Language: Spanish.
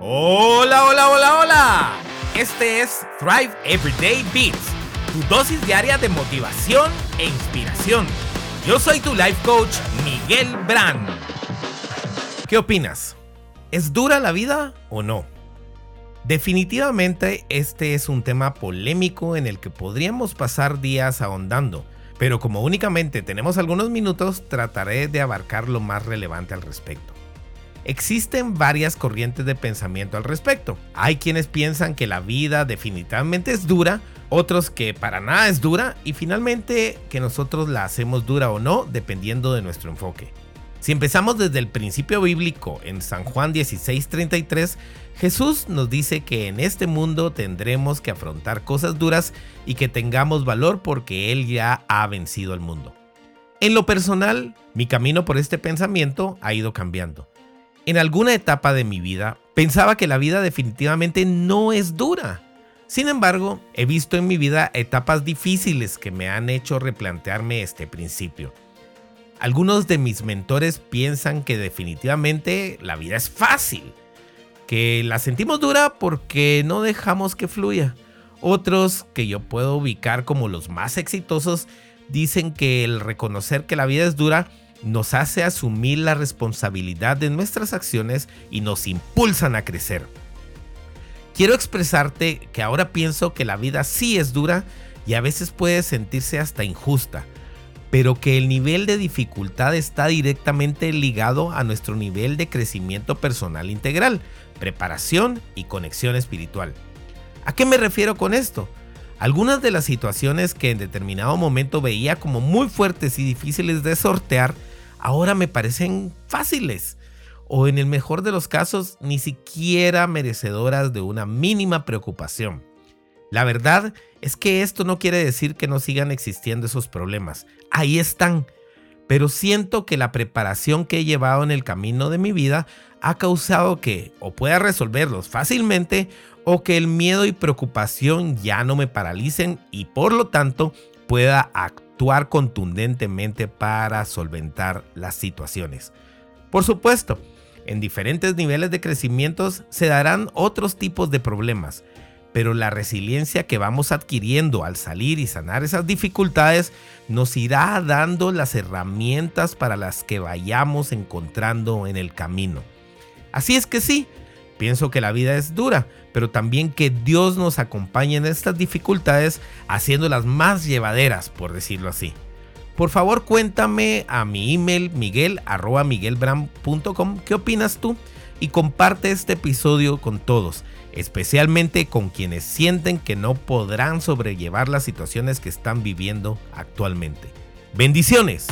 Hola, hola, hola, hola. Este es Thrive Everyday Beats, tu dosis diaria de motivación e inspiración. Yo soy tu life coach, Miguel Brand. ¿Qué opinas? ¿Es dura la vida o no? Definitivamente este es un tema polémico en el que podríamos pasar días ahondando, pero como únicamente tenemos algunos minutos, trataré de abarcar lo más relevante al respecto. Existen varias corrientes de pensamiento al respecto. Hay quienes piensan que la vida definitivamente es dura, otros que para nada es dura y finalmente que nosotros la hacemos dura o no dependiendo de nuestro enfoque. Si empezamos desde el principio bíblico en San Juan 16:33, Jesús nos dice que en este mundo tendremos que afrontar cosas duras y que tengamos valor porque Él ya ha vencido al mundo. En lo personal, mi camino por este pensamiento ha ido cambiando. En alguna etapa de mi vida pensaba que la vida definitivamente no es dura. Sin embargo, he visto en mi vida etapas difíciles que me han hecho replantearme este principio. Algunos de mis mentores piensan que definitivamente la vida es fácil, que la sentimos dura porque no dejamos que fluya. Otros, que yo puedo ubicar como los más exitosos, dicen que el reconocer que la vida es dura nos hace asumir la responsabilidad de nuestras acciones y nos impulsan a crecer. Quiero expresarte que ahora pienso que la vida sí es dura y a veces puede sentirse hasta injusta, pero que el nivel de dificultad está directamente ligado a nuestro nivel de crecimiento personal integral, preparación y conexión espiritual. ¿A qué me refiero con esto? Algunas de las situaciones que en determinado momento veía como muy fuertes y difíciles de sortear ahora me parecen fáciles o en el mejor de los casos ni siquiera merecedoras de una mínima preocupación. La verdad es que esto no quiere decir que no sigan existiendo esos problemas. Ahí están. Pero siento que la preparación que he llevado en el camino de mi vida ha causado que o pueda resolverlos fácilmente o que el miedo y preocupación ya no me paralicen y por lo tanto pueda actuar contundentemente para solventar las situaciones. Por supuesto, en diferentes niveles de crecimiento se darán otros tipos de problemas, pero la resiliencia que vamos adquiriendo al salir y sanar esas dificultades nos irá dando las herramientas para las que vayamos encontrando en el camino. Así es que sí, Pienso que la vida es dura, pero también que Dios nos acompañe en estas dificultades haciéndolas más llevaderas, por decirlo así. Por favor cuéntame a mi email miguel qué opinas tú y comparte este episodio con todos, especialmente con quienes sienten que no podrán sobrellevar las situaciones que están viviendo actualmente. Bendiciones.